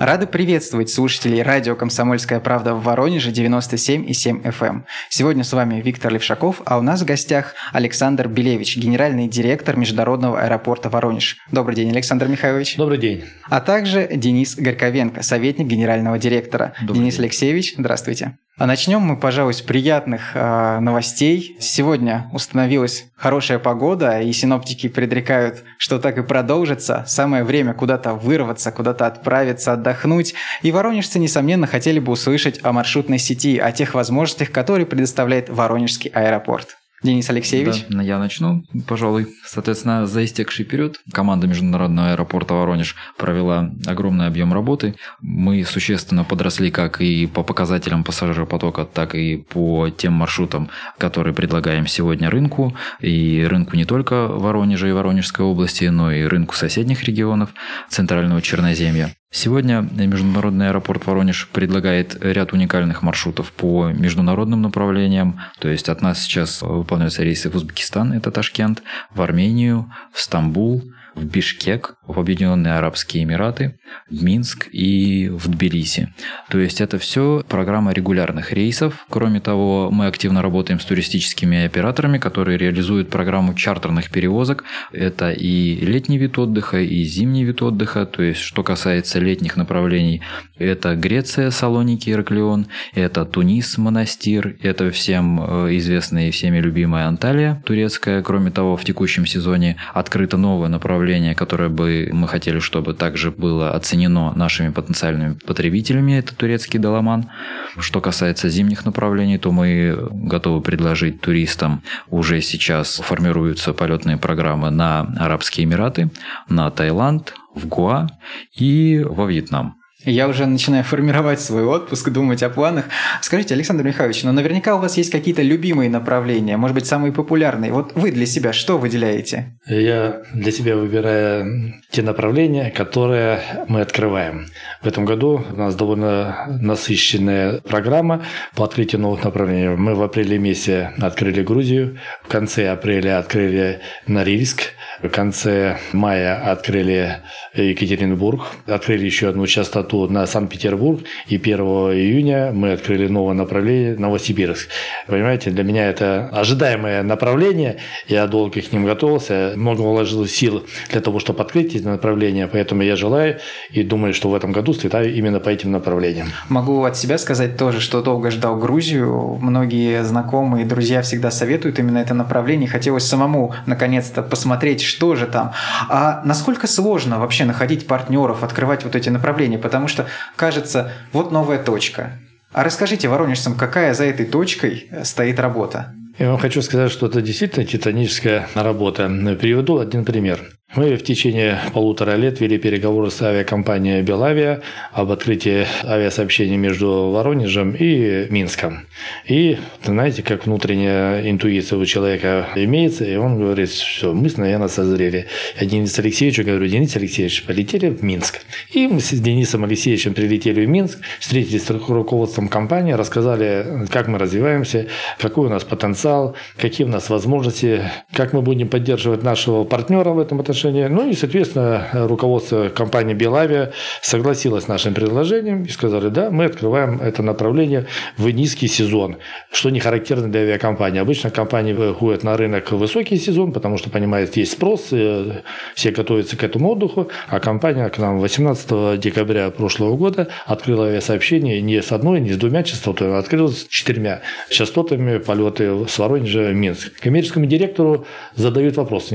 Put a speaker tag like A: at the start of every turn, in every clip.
A: Рады приветствовать слушателей радио «Комсомольская правда» в Воронеже 97,7 FM. Эм. Сегодня с вами Виктор Левшаков, а у нас в гостях Александр Белевич, генеральный директор Международного аэропорта Воронеж. Добрый день, Александр Михайлович.
B: Добрый день.
A: А также Денис Горьковенко, советник генерального директора.
B: Добрый
A: Денис
B: день.
A: Алексеевич, здравствуйте. А начнем мы, пожалуй, с приятных э, новостей. Сегодня установилась хорошая погода, и синоптики предрекают, что так и продолжится. Самое время куда-то вырваться, куда-то отправиться, отдохнуть. И воронежцы, несомненно, хотели бы услышать о маршрутной сети, о тех возможностях, которые предоставляет Воронежский аэропорт. Денис Алексеевич.
B: Да, я начну, пожалуй. Соответственно, за истекший период команда Международного аэропорта Воронеж провела огромный объем работы. Мы существенно подросли как и по показателям пассажиропотока, так и по тем маршрутам, которые предлагаем сегодня рынку. И рынку не только Воронежа и Воронежской области, но и рынку соседних регионов Центрального Черноземья. Сегодня Международный аэропорт Воронеж предлагает ряд уникальных маршрутов по международным направлениям. То есть от нас сейчас выполняются рейсы в Узбекистан, это Ташкент, в Армению, в Стамбул, в Бишкек, в Объединенные Арабские Эмираты, в Минск и в Тбилиси. То есть это все программа регулярных рейсов. Кроме того, мы активно работаем с туристическими операторами, которые реализуют программу чартерных перевозок. Это и летний вид отдыха, и зимний вид отдыха. То есть, что касается летних направлений, это Греция, Салоники, Ираклион, это Тунис, Монастир, это всем э, известная и всеми любимая Анталия турецкая. Кроме того, в текущем сезоне открыто новое направление, которое бы мы хотели, чтобы также было оценено нашими потенциальными потребителями, это турецкий Даламан. Что касается зимних направлений, то мы готовы предложить туристам, уже сейчас формируются полетные программы на Арабские Эмираты, на Таиланд, в Гуа и во Вьетнам.
A: Я уже начинаю формировать свой отпуск, думать о планах. Скажите, Александр Михайлович, но наверняка у вас есть какие-то любимые направления, может быть, самые популярные. Вот вы для себя что выделяете?
C: Я для себя выбираю те направления, которые мы открываем. В этом году у нас довольно насыщенная программа по открытию новых направлений. Мы в апреле месяце открыли Грузию, в конце апреля открыли Норильск, в конце мая открыли Екатеринбург, открыли еще одну частоту на Санкт-Петербург, и 1 июня мы открыли новое направление Новосибирск. Понимаете, для меня это ожидаемое направление, я долго к ним готовился, много вложил сил для того, чтобы открыть эти направления, поэтому я желаю и думаю, что в этом году слетаю именно по этим направлениям.
A: Могу от себя сказать тоже, что долго ждал Грузию. Многие знакомые, друзья всегда советуют именно это направление. Хотелось самому наконец-то посмотреть, что же там. А насколько сложно вообще находить партнеров, открывать вот эти направления? Потому что кажется, вот новая точка. А расскажите воронежцам, какая за этой точкой стоит работа?
C: Я вам хочу сказать, что это действительно титаническая работа. Приведу один пример. Мы в течение полутора лет вели переговоры с авиакомпанией «Белавиа» об открытии авиасообщения между Воронежем и Минском. И, знаете, как внутренняя интуиция у человека имеется, и он говорит, все, мы, наверное, созрели. Я Денису Алексеевичу говорю, Денис Алексеевич, полетели в Минск. И мы с Денисом Алексеевичем прилетели в Минск, встретились с руководством компании, рассказали, как мы развиваемся, какой у нас потенциал, какие у нас возможности, как мы будем поддерживать нашего партнера в этом отношении. Ну и, соответственно, руководство компании «Белавия» согласилось с нашим предложением и сказали, да, мы открываем это направление в низкий сезон, что не характерно для авиакомпании. Обычно компании выходят на рынок в высокий сезон, потому что, понимают, есть спрос, э, все готовятся к этому отдыху, а компания к нам 18 декабря прошлого года открыла авиасообщение не с одной, не с двумя частотами, а открыла с четырьмя частотами полеты с Воронежа в Минск. Коммерческому директору задают вопрос,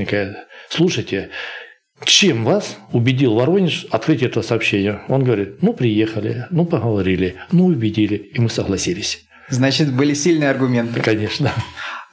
C: слушайте, чем вас убедил Воронеж открыть это сообщение? Он говорит, ну, приехали, ну, поговорили, ну, убедили, и мы согласились.
A: Значит, были сильные аргументы.
C: Конечно.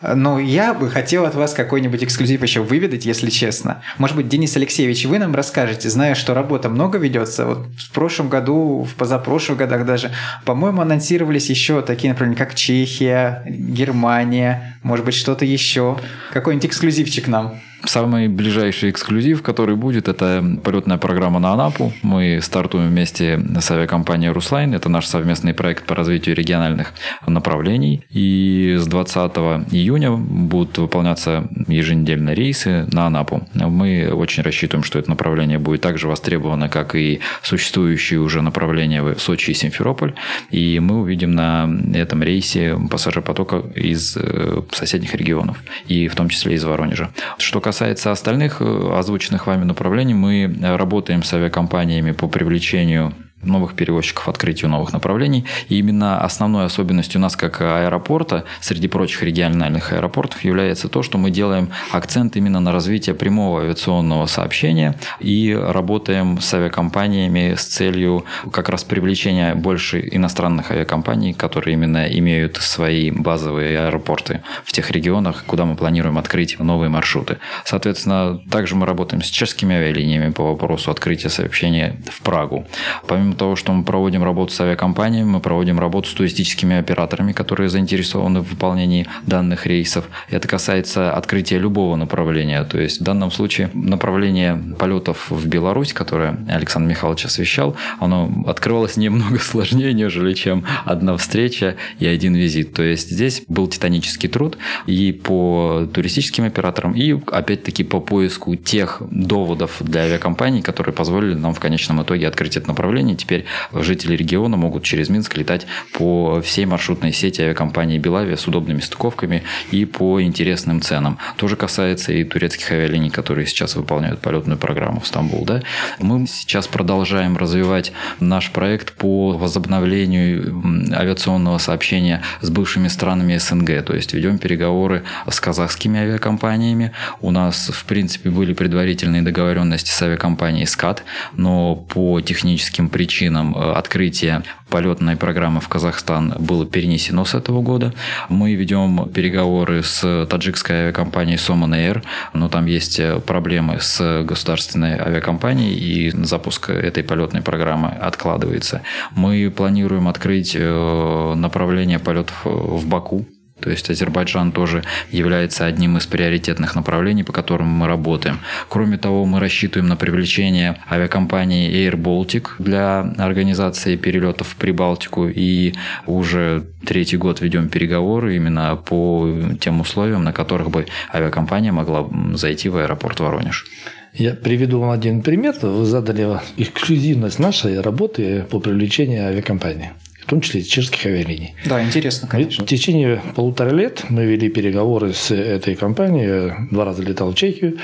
A: Но я бы хотел от вас какой-нибудь эксклюзив еще выведать, если честно. Может быть, Денис Алексеевич, вы нам расскажете, зная, что работа много ведется. Вот в прошлом году, в позапрошлых годах даже, по-моему, анонсировались еще такие направления, как Чехия, Германия, может быть, что-то еще. Какой-нибудь эксклюзивчик нам.
B: Самый ближайший эксклюзив, который будет, это полетная программа на Анапу. Мы стартуем вместе с авиакомпанией «Руслайн». Это наш совместный проект по развитию региональных направлений. И с 20 июня будут выполняться еженедельные рейсы на Анапу. Мы очень рассчитываем, что это направление будет также востребовано, как и существующие уже направления в Сочи и Симферополь. И мы увидим на этом рейсе пассажиропотока из э, соседних регионов, и в том числе из Воронежа. Что касается остальных э, озвученных вами направлений, мы работаем с авиакомпаниями по привлечению новых перевозчиков, открытию новых направлений. И именно основной особенностью нас как аэропорта, среди прочих региональных аэропортов, является то, что мы делаем акцент именно на развитие прямого авиационного сообщения и работаем с авиакомпаниями с целью как раз привлечения больше иностранных авиакомпаний, которые именно имеют свои базовые аэропорты в тех регионах, куда мы планируем открыть новые маршруты. Соответственно, также мы работаем с чешскими авиалиниями по вопросу открытия сообщения в Прагу. Помимо помимо того, что мы проводим работу с авиакомпаниями, мы проводим работу с туристическими операторами, которые заинтересованы в выполнении данных рейсов. Это касается открытия любого направления. То есть в данном случае направление полетов в Беларусь, которое Александр Михайлович освещал, оно открывалось немного сложнее, нежели чем одна встреча и один визит. То есть здесь был титанический труд и по туристическим операторам, и опять-таки по поиску тех доводов для авиакомпаний, которые позволили нам в конечном итоге открыть это направление теперь жители региона могут через Минск летать по всей маршрутной сети авиакомпании Белавия с удобными стыковками и по интересным ценам. Тоже касается и турецких авиалиний, которые сейчас выполняют полетную программу в Стамбул. Да? Мы сейчас продолжаем развивать наш проект по возобновлению авиационного сообщения с бывшими странами СНГ. То есть ведем переговоры с казахскими авиакомпаниями. У нас, в принципе, были предварительные договоренности с авиакомпанией «Скат», но по техническим причинам причинам э, открытия полетной программы в Казахстан было перенесено с этого года. Мы ведем переговоры с таджикской авиакомпанией Soman Air, но там есть э, проблемы с государственной авиакомпанией, и запуск этой полетной программы откладывается. Мы планируем открыть э, направление полетов в Баку то есть Азербайджан тоже является одним из приоритетных направлений, по которым мы работаем. Кроме того, мы рассчитываем на привлечение авиакомпании Air Baltic для организации перелетов в Прибалтику. И уже третий год ведем переговоры именно по тем условиям, на которых бы авиакомпания могла зайти в аэропорт Воронеж.
C: Я приведу вам один пример. Вы задали эксклюзивность нашей работы по привлечению авиакомпании в том числе чешских авиалиний.
A: Да, интересно, конечно.
C: В течение полутора лет мы вели переговоры с этой компанией, два раза летал в Чехию.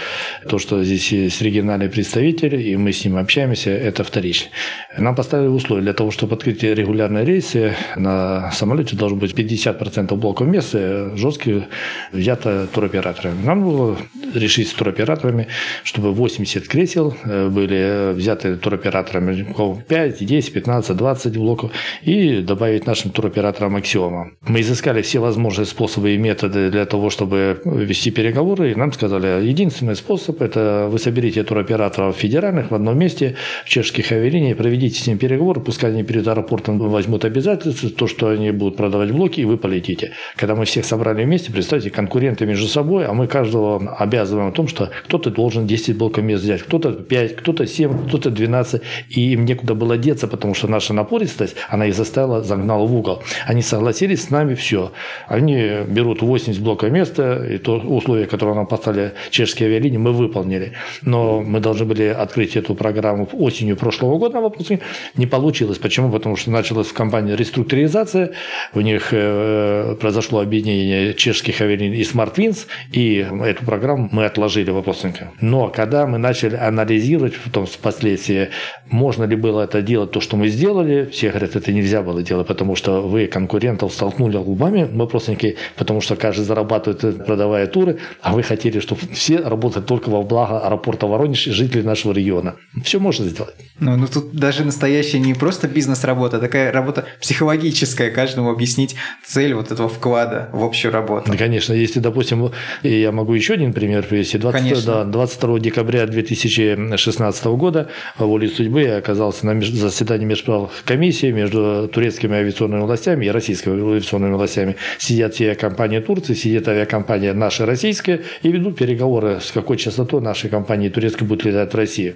C: То, что здесь есть региональный представитель, и мы с ним общаемся, это вторично. Нам поставили условия для того, чтобы открыть регулярные рейсы, на самолете должно быть 50% блоков места, жесткие взято туроператорами. Нам было решить с туроператорами, чтобы 80 кресел э, были взяты туроператорами, 5, 10, 15, 20 блоков, и добавить нашим туроператорам аксиома. Мы изыскали все возможные способы и методы для того, чтобы вести переговоры, и нам сказали, единственный способ – это вы соберите туроператоров федеральных в одном месте, в чешских авиалиниях, проведите с ними переговоры, пускай они перед аэропортом возьмут обязательства, то, что они будут продавать блоки, и вы полетите. Когда мы всех собрали вместе, представьте, конкуренты между собой, а мы каждого обязываем о том, что кто-то должен 10 блоков мест взять, кто-то 5, кто-то 7, кто-то 12, и им некуда было деться, потому что наша напористость, она их заставила заставила, загнала в угол. Они согласились с нами, все. Они берут 80 блоков места, и то условие, которое нам поставили чешские авиалинии, мы выполнили. Но мы должны были открыть эту программу осенью прошлого года на выпуске. Не получилось. Почему? Потому что началась в компании реструктуризация, у них э, произошло объединение чешских авиалиний и SmartWins, и эту программу мы отложили вопросника. Но когда мы начали анализировать потом впоследствии, можно ли было это делать, то, что мы сделали, все говорят, это нельзя было делать, потому что вы конкурентов столкнули лбами, вопросники, потому что каждый зарабатывает, продавая туры, а вы хотели, чтобы все работали только во благо аэропорта Воронеж и жителей нашего региона. Все можно сделать.
A: Ну, ну тут даже настоящая не просто бизнес-работа, а такая работа психологическая, каждому объяснить цель вот этого вклада в общую работу.
C: Да, конечно, если, допустим, я могу еще один пример привести. 20, да, 22 декабря 2016 года волей судьбы я оказался на заседании межправ комиссии между турецкими авиационными властями и российскими авиационными властями. Сидят все авиакомпании Турции, сидит авиакомпания наша российская и ведут переговоры, с какой частотой нашей компании турецкой будет летать в Россию.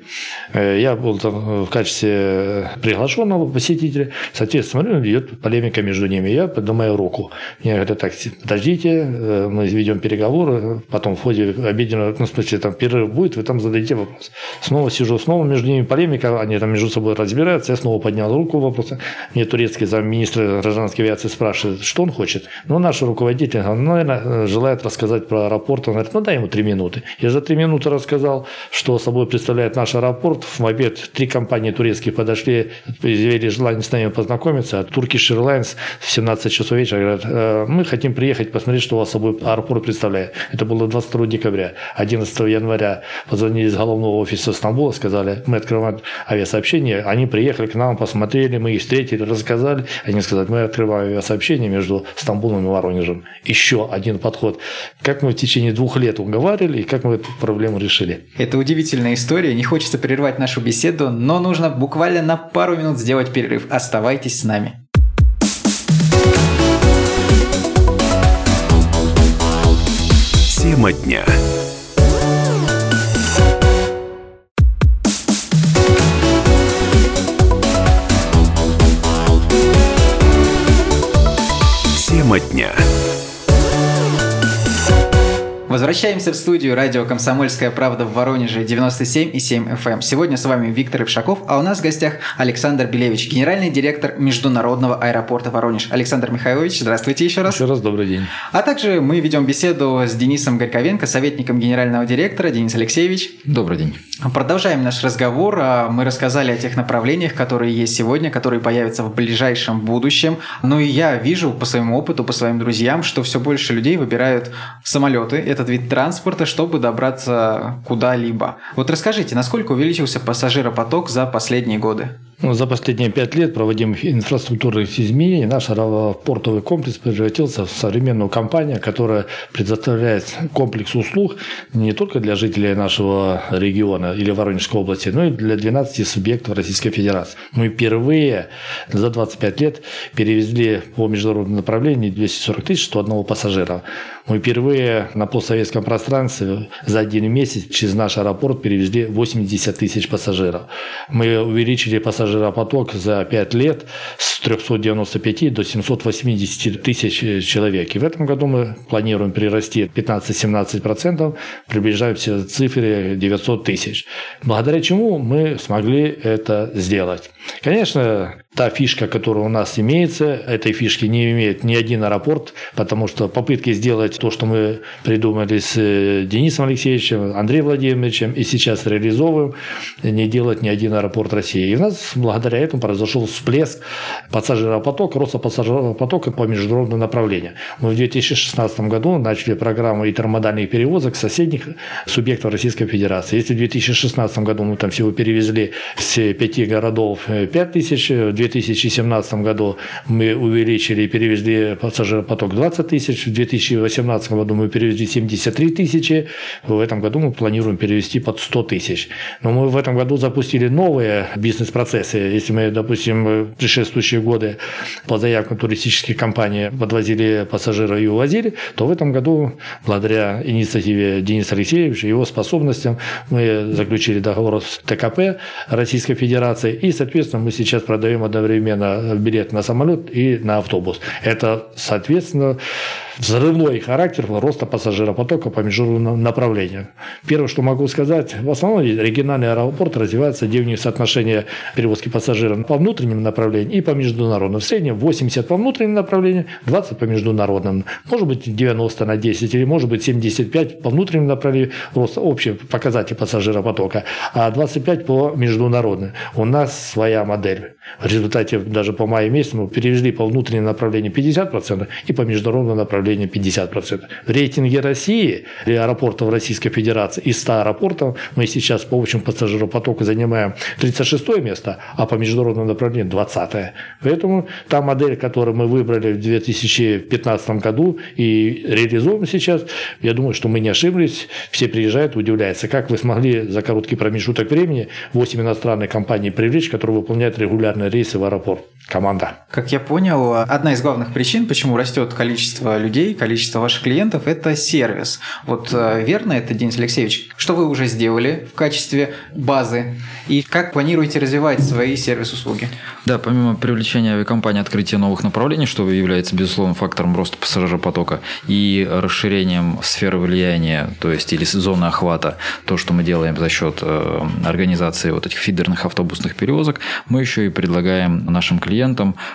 C: Э, я был там в качестве приглашенного посетителя. Соответственно, смотрю, идет полемика между ними. Я поднимаю руку. Мне говорят, так, подождите, э, мы ведем переговоры, потом в ходе обеденного, ну, в смысле, там перерыв будет, вы там задаете вопрос. Снова сижу, снова между ними полемика, они там между собой разбираются, я снова поднял руку вопроса. Мне турецкий замминистра гражданской авиации спрашивает, что он хочет. Ну, наш руководитель, он, наверное, желает рассказать про аэропорт. Он говорит, ну, дай ему три минуты. Я за три минуты рассказал, что собой представляет наш аэропорт. В обед три компании турецкие подошли, изъявили желание с нами познакомиться. А Turkish Airlines в 17 часов вечера говорят, «Э, мы хотим приехать посмотреть, что у вас собой аэропорт представляет. Это было 22 декабря. 11 января позвонили из головного офиса Стамбула, сказали, мы открываем авиасообщение. Они приехали к нам, посмотрели, мы их встретили, рассказали. Они сказали, мы открываем авиасообщение между Стамбулом и Воронежем. Еще один подход. Как мы в течение двух лет уговаривали и как мы эту проблему решили.
A: Это удивительная история. Не хочется прерывать нашу беседу, но нужно буквально на пару минут сделать перерыв. Оставайтесь с нами.
D: Тема дня. Тема дня.
A: Возвращаемся в студию радио «Комсомольская правда» в Воронеже 97,7 FM. Эм. Сегодня с вами Виктор Ившаков, а у нас в гостях Александр Белевич, генеральный директор Международного аэропорта Воронеж. Александр Михайлович, здравствуйте еще раз.
C: Еще раз добрый день.
A: А также мы ведем беседу с Денисом Горьковенко, советником генерального директора. Денис Алексеевич.
B: Добрый день.
A: Продолжаем наш разговор. А, мы рассказали о тех направлениях, которые есть сегодня, которые появятся в ближайшем будущем. Ну и я вижу по своему опыту, по своим друзьям, что все больше людей выбирают самолеты. Это этот вид транспорта, чтобы добраться куда-либо. Вот расскажите, насколько увеличился пассажиропоток за последние годы?
C: Ну, за последние пять лет проводимых инфраструктурных изменений наш портовый комплекс превратился в современную компанию, которая предоставляет комплекс услуг не только для жителей нашего региона или Воронежской области, но и для 12 субъектов Российской Федерации. Мы впервые за 25 лет перевезли по международному направлению 240 тысяч 101 пассажира. Мы впервые на постсоветском пространстве за один месяц через наш аэропорт перевезли 80 тысяч пассажиров. Мы увеличили пассажиропоток за 5 лет с 395 до 780 тысяч человек. И в этом году мы планируем прирасти 15-17%, приближаемся к цифре 900 тысяч. Благодаря чему мы смогли это сделать. Конечно, та фишка, которая у нас имеется, этой фишки не имеет ни один аэропорт, потому что попытки сделать то, что мы придумали с э, Денисом Алексеевичем, Андреем Владимировичем и сейчас реализовываем, не делать ни один аэропорт России. И у нас благодаря этому произошел всплеск пассажиропотока, роста пассажиропотока по международному направлению. Мы в 2016 году начали программу интермодальных перевозок соседних субъектов Российской Федерации. Если в 2016 году мы там всего перевезли с пяти городов 5 тысяч, в 2017 году мы увеличили и перевезли пассажиропоток 20 тысяч. В 2018 году мы перевезли 73 тысячи. В этом году мы планируем перевести под 100 тысяч. Но мы в этом году запустили новые бизнес-процессы. Если мы, допустим, предшествующие годы по заявкам туристических компаний подвозили пассажиров и увозили, то в этом году, благодаря инициативе Дениса Алексеевича, его способностям, мы заключили договор с ТКП Российской Федерации. И, соответственно, мы сейчас продаем одновременно билет на самолет и на автобус. Это, соответственно, взрывной характер роста пассажиропотока по международному направлению. Первое, что могу сказать, в основном региональный аэропорт развивается где соотношение перевозки пассажиров по внутренним направлениям и по международным. В среднем 80 по внутренним направлениям, 20 по международным. Может быть 90 на 10 или может быть 75 по внутренним направлениям, просто общий показатель пассажиропотока, а 25 по международным. У нас своя модель. В результате даже по маю месяцу мы перевезли по внутренним направлениям 50% и по международным направлениям 50%. В рейтинге России, аэропортов Российской Федерации из 100 аэропортов мы сейчас по общему пассажиропотоку занимаем 36 место, а по международным направлениям 20 -е. Поэтому та модель, которую мы выбрали в 2015 году и реализуем сейчас, я думаю, что мы не ошиблись. Все приезжают, удивляются, как вы смогли за короткий промежуток времени 8 иностранных компаний привлечь, которые выполняют регулярные рейсы в аэропорт. Команда.
A: Как я понял, одна из главных причин, почему растет количество людей, количество ваших клиентов, это сервис. Вот э, верно это, Денис Алексеевич? Что вы уже сделали в качестве базы? И как планируете развивать свои сервис-услуги?
B: Да, помимо привлечения авиакомпании открытия новых направлений, что является, безусловно, фактором роста пассажиропотока и расширением сферы влияния, то есть или зоны охвата, то, что мы делаем за счет э, организации вот этих фидерных автобусных перевозок, мы еще и предлагаем нашим клиентам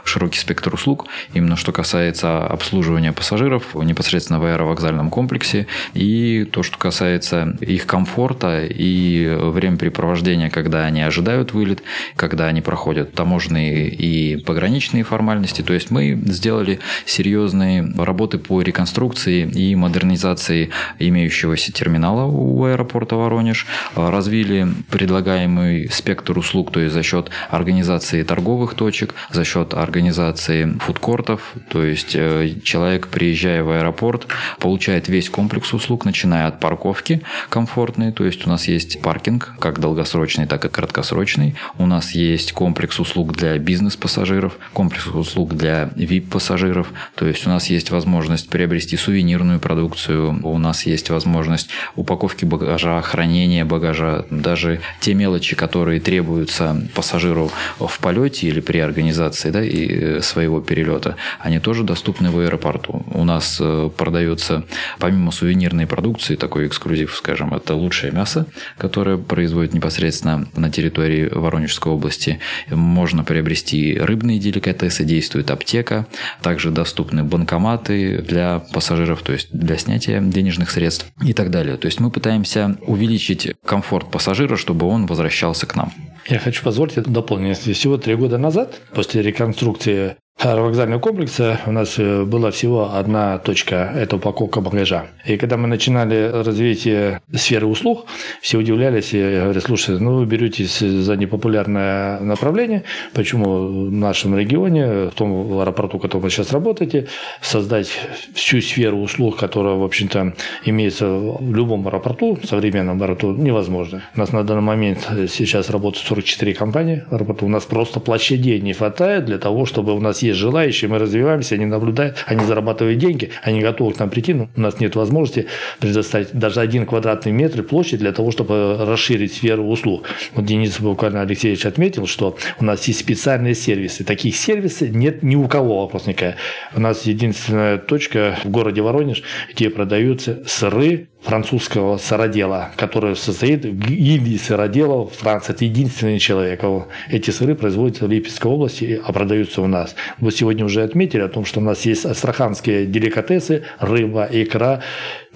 B: широкий спектр услуг, именно что касается обслуживания пассажиров непосредственно в аэровокзальном комплексе и то, что касается их комфорта и времяпрепровождения, когда они ожидают вылет, когда они проходят таможенные и пограничные формальности. То есть мы сделали серьезные работы по реконструкции и модернизации имеющегося терминала у аэропорта Воронеж, развили предлагаемый спектр услуг, то есть за счет организации торговых точек, за счет организации фудкортов, то есть э, человек, приезжая в аэропорт, получает весь комплекс услуг, начиная от парковки комфортной, то есть у нас есть паркинг, как долгосрочный, так и краткосрочный. У нас есть комплекс услуг для бизнес-пассажиров, комплекс услуг для VIP-пассажиров, то есть у нас есть возможность приобрести сувенирную продукцию, у нас есть возможность упаковки багажа, хранения багажа, даже те мелочи, которые требуются пассажиру в полете или при организации да, и э, своего перелета, они тоже доступны в аэропорту. У нас э, продается, помимо сувенирной продукции, такой эксклюзив, скажем, это лучшее мясо, которое производит непосредственно на территории Воронежской области. Можно приобрести рыбные деликатесы, действует аптека, также доступны банкоматы для пассажиров, то есть для снятия денежных средств и так далее. То есть мы пытаемся увеличить комфорт пассажира, чтобы он возвращался к нам.
C: Я хочу позволить дополнить. Всего три года назад, после реконструкции аэровокзального комплекса у нас э, была всего одна точка – это упаковка багажа. И когда мы начинали развитие сферы услуг, все удивлялись и говорят, слушайте, ну вы беретесь за непопулярное направление, почему в нашем регионе, в том аэропорту, в котором вы сейчас работаете, создать всю сферу услуг, которая, в общем-то, имеется в любом аэропорту, современном аэропорту, невозможно. У нас на данный момент сейчас работают 44 компании в аэропорту, у нас просто площадей не хватает для того, чтобы у нас есть желающие, мы развиваемся, они наблюдают, они зарабатывают деньги, они готовы к нам прийти, но у нас нет возможности предоставить даже один квадратный метр площадь для того, чтобы расширить сферу услуг. Вот Денис буквально Алексеевич отметил, что у нас есть специальные сервисы. Таких сервисов нет ни у кого вопросника. У нас единственная точка в городе Воронеж, где продаются сыры, французского сыродела, который состоит в гильдии сыроделов Франции. Это единственный человек. Эти сыры производятся в Липецкой области, а продаются у нас. Вы сегодня уже отметили о том, что у нас есть астраханские деликатесы, рыба, икра.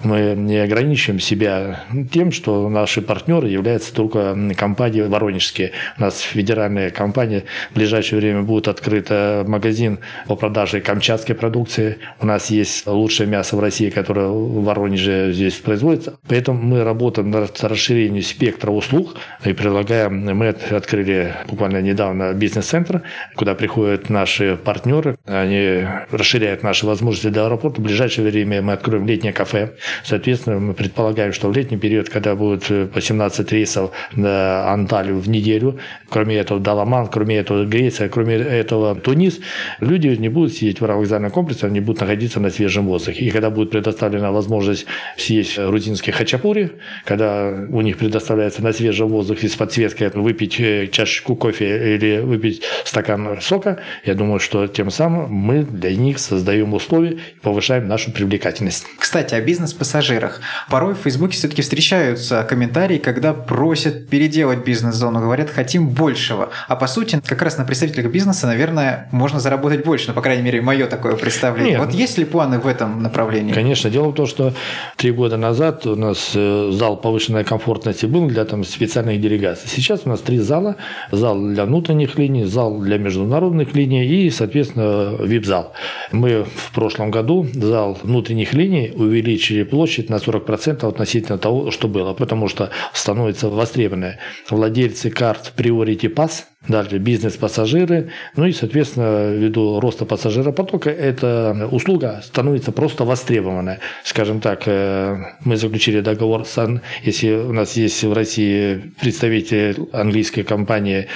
C: Мы не ограничиваем себя тем, что наши партнеры являются только компании воронежские. У нас федеральная компания. В ближайшее время будет открыт магазин по продаже камчатской продукции. У нас есть лучшее мясо в России, которое в Воронеже здесь производится. Поэтому мы работаем над расширением спектра услуг и предлагаем, мы открыли буквально недавно бизнес-центр, куда приходят наши партнеры, они расширяют наши возможности для аэропорта. В ближайшее время мы откроем летнее кафе, Соответственно, мы предполагаем, что в летний период, когда будет э, по 17 рейсов на Анталию в неделю, кроме этого Даламан, кроме этого Греция, кроме этого Тунис, люди не будут сидеть в аэровокзальном комплексе, они будут находиться на свежем воздухе. И когда будет предоставлена возможность съесть грузинские хачапури, когда у них предоставляется на свежем воздухе с подсветкой выпить э, чашечку кофе или выпить стакан сока, я думаю, что тем самым мы для них создаем условия и повышаем нашу привлекательность.
A: Кстати, о бизнес бизнес-пассажирах. Порой в Фейсбуке все-таки встречаются комментарии, когда просят переделать бизнес-зону, говорят, хотим большего. А по сути, как раз на представителях бизнеса, наверное, можно заработать больше, ну, по крайней мере, мое такое представление. Нет. Вот есть ли планы в этом направлении?
C: Конечно. Дело в том, что три года назад у нас э, зал повышенной комфортности был для там, специальных делегаций. Сейчас у нас три зала. Зал для внутренних линий, зал для международных линий и, соответственно, вип-зал. Мы в прошлом году зал внутренних линий увеличили площадь на 40% относительно того, что было, потому что становится востребованное. Владельцы карт Priority Pass, Далее бизнес-пассажиры. Ну и, соответственно, ввиду роста пассажиропотока, эта услуга становится просто востребованной. Скажем так, э, мы заключили договор с... Если у нас есть в России представитель английской компании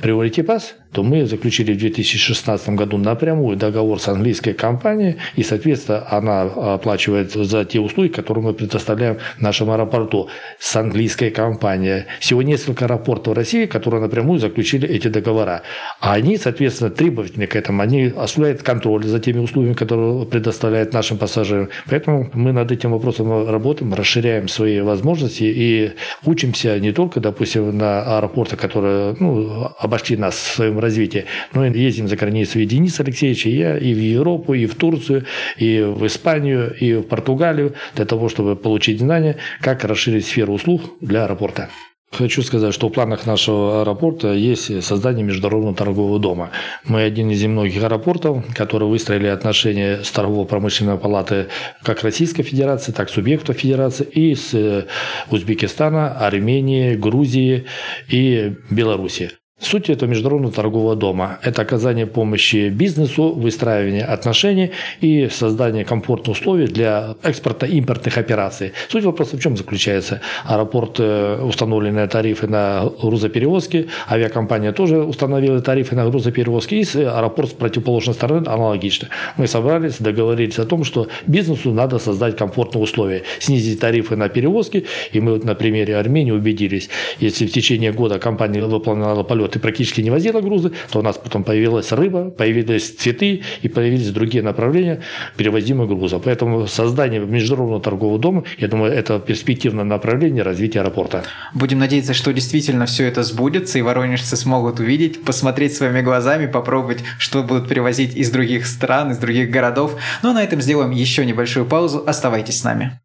C: Priority Pass, то мы заключили в 2016 году напрямую договор с английской компанией, и, соответственно, она оплачивает за те услуги, которые мы предоставляем в нашем аэропорту с английской компанией. Всего несколько аэропортов России, которые напрямую заключили эти договора. А они, соответственно, требовательны к этому. Они осуществляют контроль за теми услугами, которые предоставляют нашим пассажирам. Поэтому мы над этим вопросом работаем, расширяем свои возможности и учимся не только, допустим, на аэропортах, которые ну, обошли нас в своем развитии, но ездим за границу и Денис Алексеевич, и я, и в Европу, и в Турцию, и в Испанию, и в Португалию, для того, чтобы получить знания, как расширить сферу услуг для аэропорта. Хочу сказать, что в планах нашего аэропорта есть создание международного торгового дома. Мы один из немногих аэропортов, которые выстроили отношения с торгово-промышленной палатой как Российской Федерации, так и субъектов Федерации и с э, Узбекистана, Армении, Грузии и Белоруссии. Суть этого международного торгового дома – это оказание помощи бизнесу, выстраивание отношений и создание комфортных условий для экспорта импортных операций. Суть вопроса в чем заключается? Аэропорт э, установлены тарифы на грузоперевозки, авиакомпания тоже установила тарифы на грузоперевозки, и аэропорт с противоположной стороны аналогично. Мы собрались, договорились о том, что бизнесу надо создать комфортные условия, снизить тарифы на перевозки, и мы на примере Армении убедились, если в течение года компания выполняла полет полет и практически не возила грузы, то у нас потом появилась рыба, появились цветы и появились другие направления перевозимых грузов. Поэтому создание международного торгового дома, я думаю, это перспективное направление развития аэропорта.
A: Будем надеяться, что действительно все это сбудется, и воронежцы смогут увидеть, посмотреть своими глазами, попробовать, что будут привозить из других стран, из других городов. Но на этом сделаем еще небольшую паузу. Оставайтесь с нами.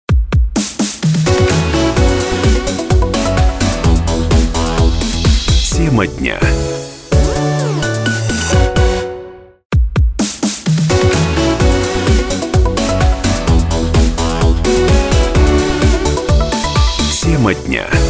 D: Тема дня. Тема дня.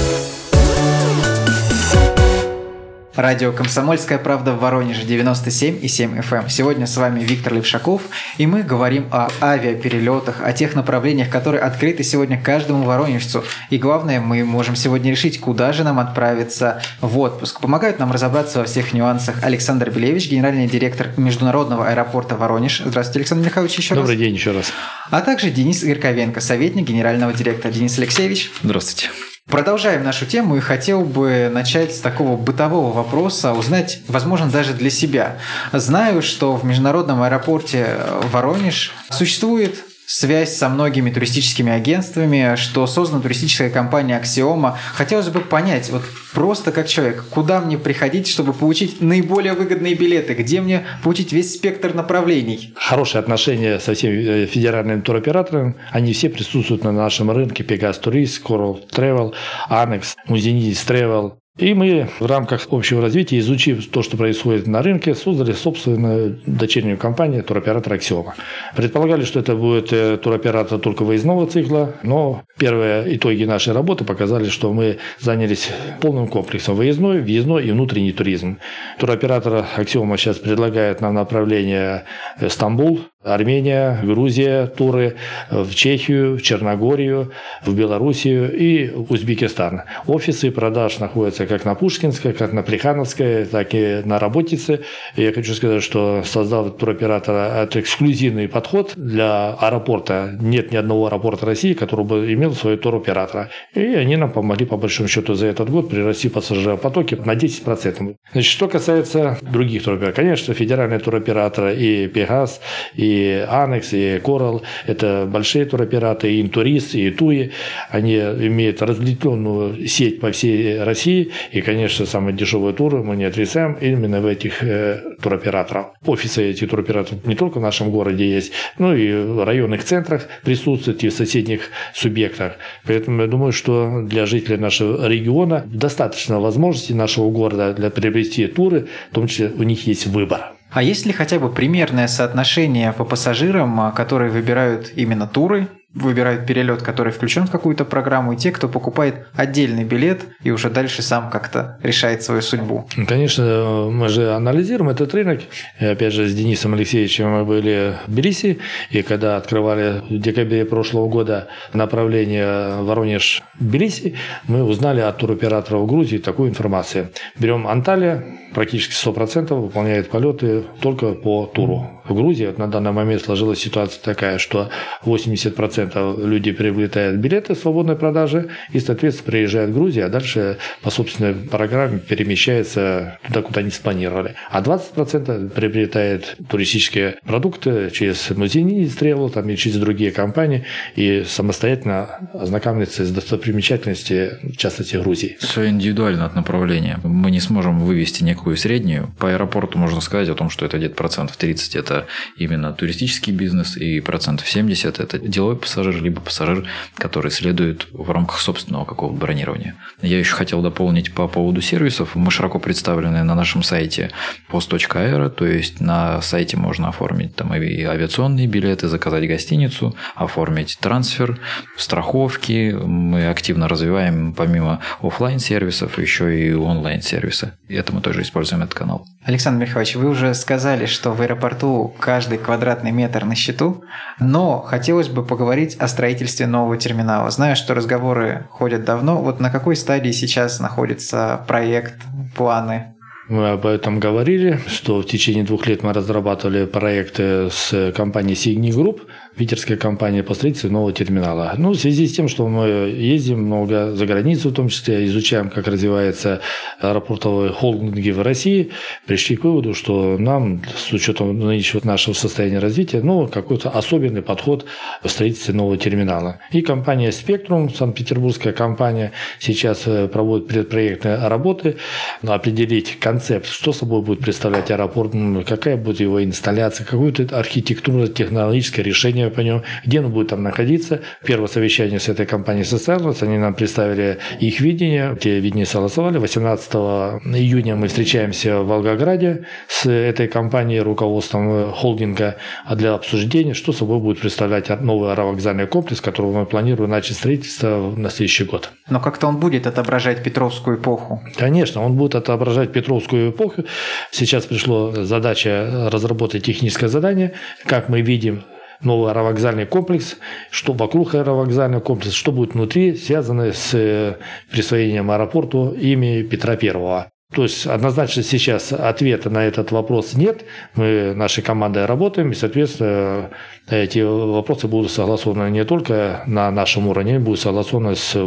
A: Радио «Комсомольская правда» в Воронеже 97 и 7 FM. Сегодня с вами Виктор Левшаков, и мы говорим о авиаперелетах, о тех направлениях, которые открыты сегодня каждому воронежцу. И главное, мы можем сегодня решить, куда же нам отправиться в отпуск. Помогают нам разобраться во всех нюансах Александр Белевич, генеральный директор Международного аэропорта Воронеж. Здравствуйте, Александр Михайлович, еще
C: Добрый
A: раз.
C: Добрый день еще раз.
A: А также Денис Горковенко, советник генерального директора. Денис Алексеевич.
B: Здравствуйте.
A: Продолжаем нашу тему и хотел бы начать с такого бытового вопроса, узнать, возможно, даже для себя. Знаю, что в международном аэропорте Воронеж существует связь со многими туристическими агентствами, что создана туристическая компания Аксиома. Хотелось бы понять, вот просто как человек, куда мне приходить, чтобы получить наиболее выгодные билеты, где мне получить весь спектр направлений?
C: Хорошие отношения со всеми э, федеральными туроператорами, они все присутствуют на нашем рынке, Pegasus Tourist, Coral Travel, Annex, Muzinidis Travel, и мы в рамках общего развития, изучив то, что происходит на рынке, создали собственную дочернюю компанию туроператора «Аксиома». Предполагали, что это будет э, туроператор только выездного цикла, но первые итоги нашей работы показали, что мы занялись полным комплексом выездной, въездной и внутренний туризм. Туроператор «Аксиома» сейчас предлагает нам направление Стамбул, Армения, Грузия, туры в Чехию, в Черногорию, в Белоруссию и Узбекистан. Офисы продаж находятся как на Пушкинской, как на Плехановской, так и на Работице. И я хочу сказать, что создав туроператора это эксклюзивный подход для аэропорта. Нет ни одного аэропорта России, который бы имел свой туроператора. И они нам помогли, по большому счету, за этот год прирасти пассажиропотоки на 10%. Значит, что касается других туроператоров. Конечно, федеральные туроператоры и Пегас, и Анекс, и Корал. Это большие туроператоры, и Интурист, и Туи. Они имеют разветвленную сеть по всей России. И, конечно, самые дешевые туры мы не отрицаем именно в этих э, туроператорах. Офисы этих туроператоров не только в нашем городе есть, но и в районных центрах присутствуют, и в соседних субъектах. Поэтому я думаю, что для жителей нашего региона достаточно возможностей нашего города для приобрести туры, в том числе у них есть выбор.
A: А есть ли хотя бы примерное соотношение по пассажирам, а, которые выбирают именно туры выбирают перелет, который включен в какую-то программу, и те, кто покупает отдельный билет и уже дальше сам как-то решает свою судьбу.
C: Конечно, мы же анализируем этот рынок. И опять же, с Денисом Алексеевичем мы были в Тбилиси, и когда открывали в декабре прошлого года направление Воронеж-Тбилиси, мы узнали от туроператоров Грузии такую информацию. Берем Анталия, практически 100% выполняет полеты только по туру. В Грузии на данный момент сложилась ситуация такая, что 80% людей приобретают билеты свободной продаже и, соответственно, приезжают в Грузию, а дальше по собственной программе перемещается туда, куда они спланировали. А 20% приобретает туристические продукты через Музини Travel там, и через другие компании и самостоятельно ознакомиться с достопримечательностями, в частности, Грузии.
B: Все индивидуально от направления. Мы не сможем вывести некую среднюю. По аэропорту можно сказать о том, что это где-то процентов 30 – это именно туристический бизнес, и процентов 70 – это деловой пассажир, либо пассажир, который следует в рамках собственного какого-то бронирования. Я еще хотел дополнить по поводу сервисов. Мы широко представлены на нашем сайте post.aero, то есть на сайте можно оформить там и авиационные билеты, заказать гостиницу, оформить трансфер, страховки. Мы активно развиваем помимо офлайн сервисов еще и онлайн сервисы. И это мы тоже используем этот канал.
A: Александр Михайлович, вы уже сказали, что в аэропорту каждый квадратный метр на счету, но хотелось бы поговорить о строительстве нового терминала. Знаю, что разговоры ходят давно. Вот на какой стадии сейчас находится проект, планы?
C: Мы об этом говорили, что в течение двух лет мы разрабатывали проекты с компанией Signi Group, питерская компания по строительству нового терминала. Ну, в связи с тем, что мы ездим много за границу, в том числе изучаем, как развиваются аэропортовые холдинги в России, пришли к выводу, что нам, с учетом нынешнего нашего состояния развития, ну, какой-то особенный подход в строительстве нового терминала. И компания Spectrum, Санкт-Петербургская компания, сейчас э, проводит предпроектные работы, определить концепт, что собой будет представлять аэропорт, какая будет его инсталляция, какое-то архитектурно-технологическое решение по нему, где он будет там находиться. Первое совещание с этой компанией состоялось, они нам представили их видение, те видения согласовали. 18 июня мы встречаемся в Волгограде с этой компанией, руководством холдинга для обсуждения, что собой будет представлять новый аэровокзальный комплекс, который мы планируем начать строительство на следующий год.
A: Но как-то он будет отображать Петровскую эпоху?
C: Конечно, он будет отображать Петровскую эпоху. Сейчас пришла задача разработать техническое задание, как мы видим новый аэровокзальный комплекс, что вокруг аэровокзального комплекса, что будет внутри, связанное с э, присвоением аэропорту имени Петра Первого. То есть однозначно сейчас ответа на этот вопрос нет. Мы нашей командой работаем, и, соответственно, эти вопросы будут согласованы не только на нашем уровне, будут согласованы с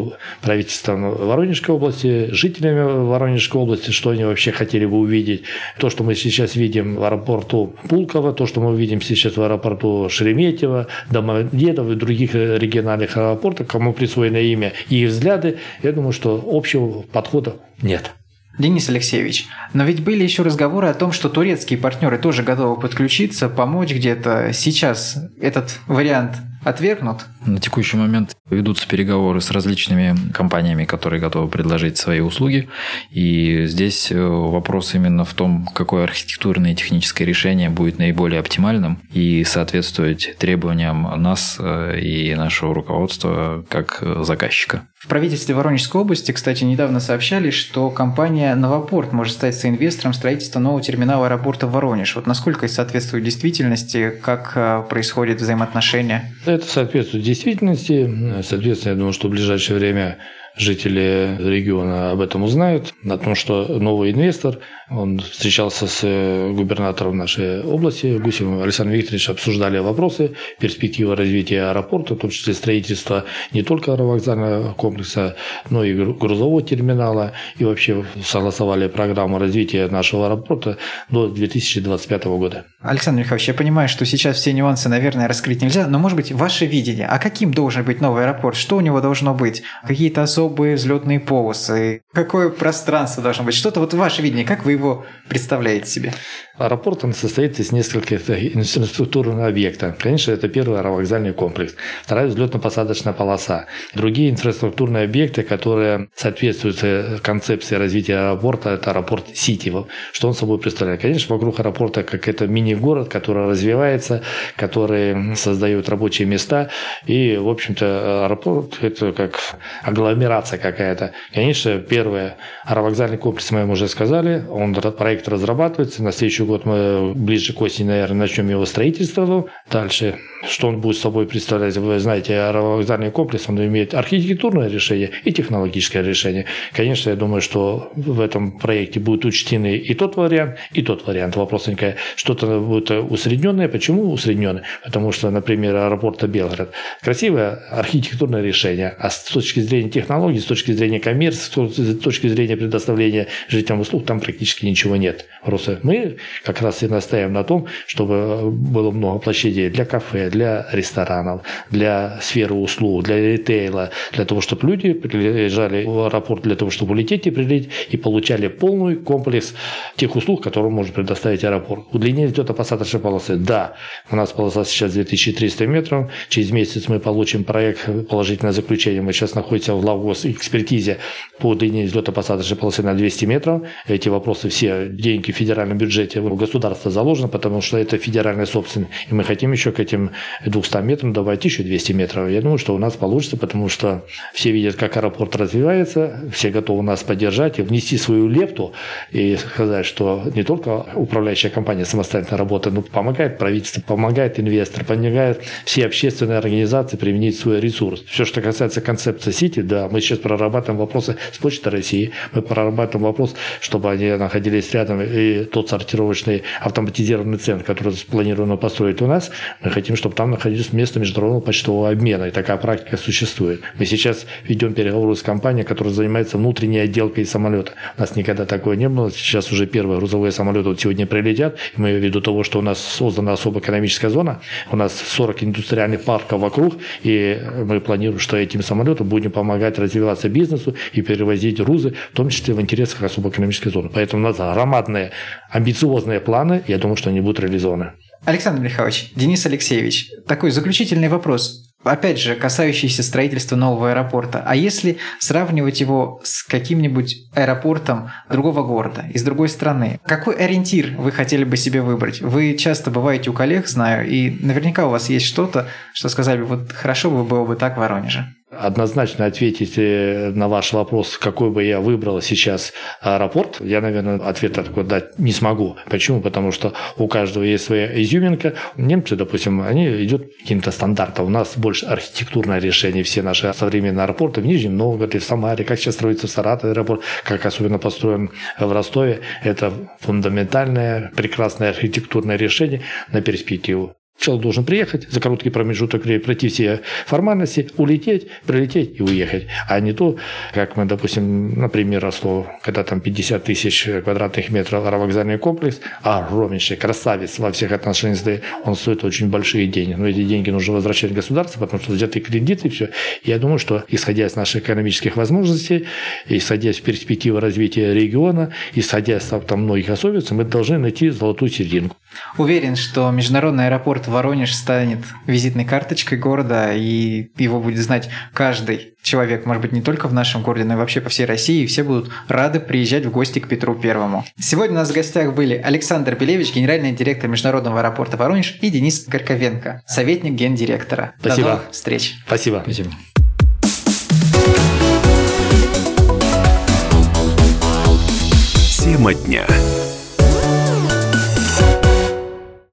C: правительством Воронежской области, жителями Воронежской области, что они вообще хотели бы увидеть. То, что мы сейчас видим в аэропорту Пулково, то, что мы видим сейчас в аэропорту Шереметьево, Домодедово и других региональных аэропортах, кому присвоено имя и их взгляды, я думаю, что общего подхода нет.
A: Денис Алексеевич, но ведь были еще разговоры о том, что турецкие партнеры тоже готовы подключиться, помочь где-то. Сейчас этот вариант отвергнут?
B: На текущий момент ведутся переговоры с различными компаниями, которые готовы предложить свои услуги. И здесь э, вопрос именно в том, какое архитектурное и техническое решение будет наиболее оптимальным и соответствовать требованиям нас э, и нашего руководства как заказчика.
A: В правительстве Воронежской области, кстати, недавно сообщали, что компания «Новопорт» может стать соинвестором строительства нового терминала аэропорта Воронеж. Вот насколько это соответствует действительности, как э, происходит взаимоотношения?
C: Это соответствует действительности. Соответственно, я думаю, что в ближайшее время жители региона об этом узнают, о том, что новый инвестор, он встречался с э, губернатором нашей области, Гусевым Александром Викторовичем, обсуждали вопросы, перспективы развития аэропорта, в том числе строительства не только аэровокзального комплекса, но и грузового терминала, и вообще согласовали программу развития нашего аэропорта до 2025 года.
A: Александр Михайлович, я понимаю, что сейчас все нюансы, наверное, раскрыть нельзя, но, может быть, ваше видение, а каким должен быть новый аэропорт, что у него должно быть, какие-то особые особые взлетные полосы, какое пространство должно быть? Что-то вот ваше видение, как вы его представляете себе?
C: Аэропорт он состоит из нескольких инфраструктурных объектов. Конечно, это первый аэровокзальный комплекс, вторая взлетно-посадочная полоса. Другие инфраструктурные объекты, которые соответствуют э, концепции развития аэропорта, это аэропорт Сити. Что он собой представляет? Конечно, вокруг аэропорта как это мини-город, который развивается, который создает рабочие места. И, в общем-то, аэропорт – это как агломерация какая-то. Конечно, первый аэровокзальный комплекс, мы уже сказали, он проект разрабатывается. На следующий год мы ближе к осени, наверное, начнем его строительство. Дальше, что он будет собой представлять? Вы знаете, аэровокзальный комплекс, он имеет архитектурное решение и технологическое решение. Конечно, я думаю, что в этом проекте будут учтены и тот вариант, и тот вариант. Вопрос никакой. Что-то будет усредненное. Почему усредненное? Потому что, например, аэропорта Белгород. Красивое архитектурное решение. А с точки зрения технологий, с точки зрения коммерции, с точки зрения предоставления жителям услуг, там практически ничего нет. Просто мы как раз и настаиваем на том, чтобы было много площадей для кафе, для ресторанов, для сферы услуг, для ритейла, для того, чтобы люди приезжали в аэропорт для того, чтобы улететь и прилететь, и получали полный комплекс тех услуг, которые может предоставить аэропорт. Удлинение взлетно-посадочной полосы. Да, у нас полоса сейчас 2300 метров. Через месяц мы получим проект положительное заключение. Мы сейчас находимся в Лавгос экспертизе по удлинению взлетно-посадочной полосы на 200 метров. Эти вопросы все, деньги в федеральном бюджете у государства заложены, потому что это федеральная собственность. И мы хотим еще к этим 200 метрам добавить еще 200 метров. Я думаю, что у нас получится, потому что все видят, как аэропорт развивается, все готовы нас поддержать и внести свою лепту и сказать, что не только управляющая компания самостоятельно работает, но помогает правительство, помогает инвестор, помогает все общественные организации применить свой ресурс. Все, что касается концепции Сити, да, мы сейчас прорабатываем вопросы с Почтой России, мы прорабатываем вопрос, чтобы они находились рядом, и тот сортировочный автоматизированный центр, который планировано построить у нас, мы хотим, чтобы там находилось место международного почтового обмена, и такая практика существует. Мы сейчас ведем переговоры с компанией, которая занимается внутренней отделкой самолета. У нас никогда такого не было. Сейчас уже первые грузовые самолеты вот сегодня прилетят. Мы ввиду того, что у нас создана особая экономическая зона, у нас 40 индустриальных парков вокруг, и мы планируем, что этим самолетам будем помогать развиваться бизнесу и перевозить грузы, в том числе в интересах особой экономической зоны. Поэтому у нас громадные, амбициозные планы, я думаю, что они будут реализованы.
A: Александр Михайлович, Денис Алексеевич, такой заключительный вопрос опять же, касающийся строительства нового аэропорта. А если сравнивать его с каким-нибудь аэропортом другого города, из другой страны, какой ориентир вы хотели бы себе выбрать? Вы часто бываете у коллег, знаю, и наверняка у вас есть что-то, что сказали, вот хорошо бы было бы так в Воронеже.
C: Однозначно ответить э, на ваш вопрос, какой бы я выбрал сейчас аэропорт, я, наверное, ответа такой дать не смогу. Почему? Потому что у каждого есть своя изюминка. Немцы, допустим, они идут каким-то стандартом. У нас больше архитектурное решение. Все наши современные аэропорты в Нижнем Новгороде, в Самаре, как сейчас строится в Саратове аэропорт, как особенно построен в Ростове. Это фундаментальное, прекрасное архитектурное решение на перспективу. Человек должен приехать, за короткий промежуток времени пройти все формальности, улететь, прилететь и уехать. А не то, как мы, допустим, например, росло, когда там 50 тысяч квадратных метров аэровокзальный комплекс, огромнейший, красавец во всех отношениях, он стоит очень большие деньги. Но эти деньги нужно возвращать государству, потому что взяты кредиты и все. Я думаю, что исходя из наших экономических возможностей, исходя из перспективы развития региона, исходя из там, многих особенностей, мы должны найти золотую серединку.
A: Уверен, что международный аэропорт Воронеж станет визитной карточкой города, и его будет знать каждый человек, может быть, не только в нашем городе, но и вообще по всей России, и все будут рады приезжать в гости к Петру Первому. Сегодня у нас в гостях были Александр Белевич, генеральный директор Международного аэропорта Воронеж, и Денис Горьковенко, советник гендиректора.
C: Спасибо.
A: До новых встреч.
C: Спасибо.
B: Спасибо.
D: Тема дня.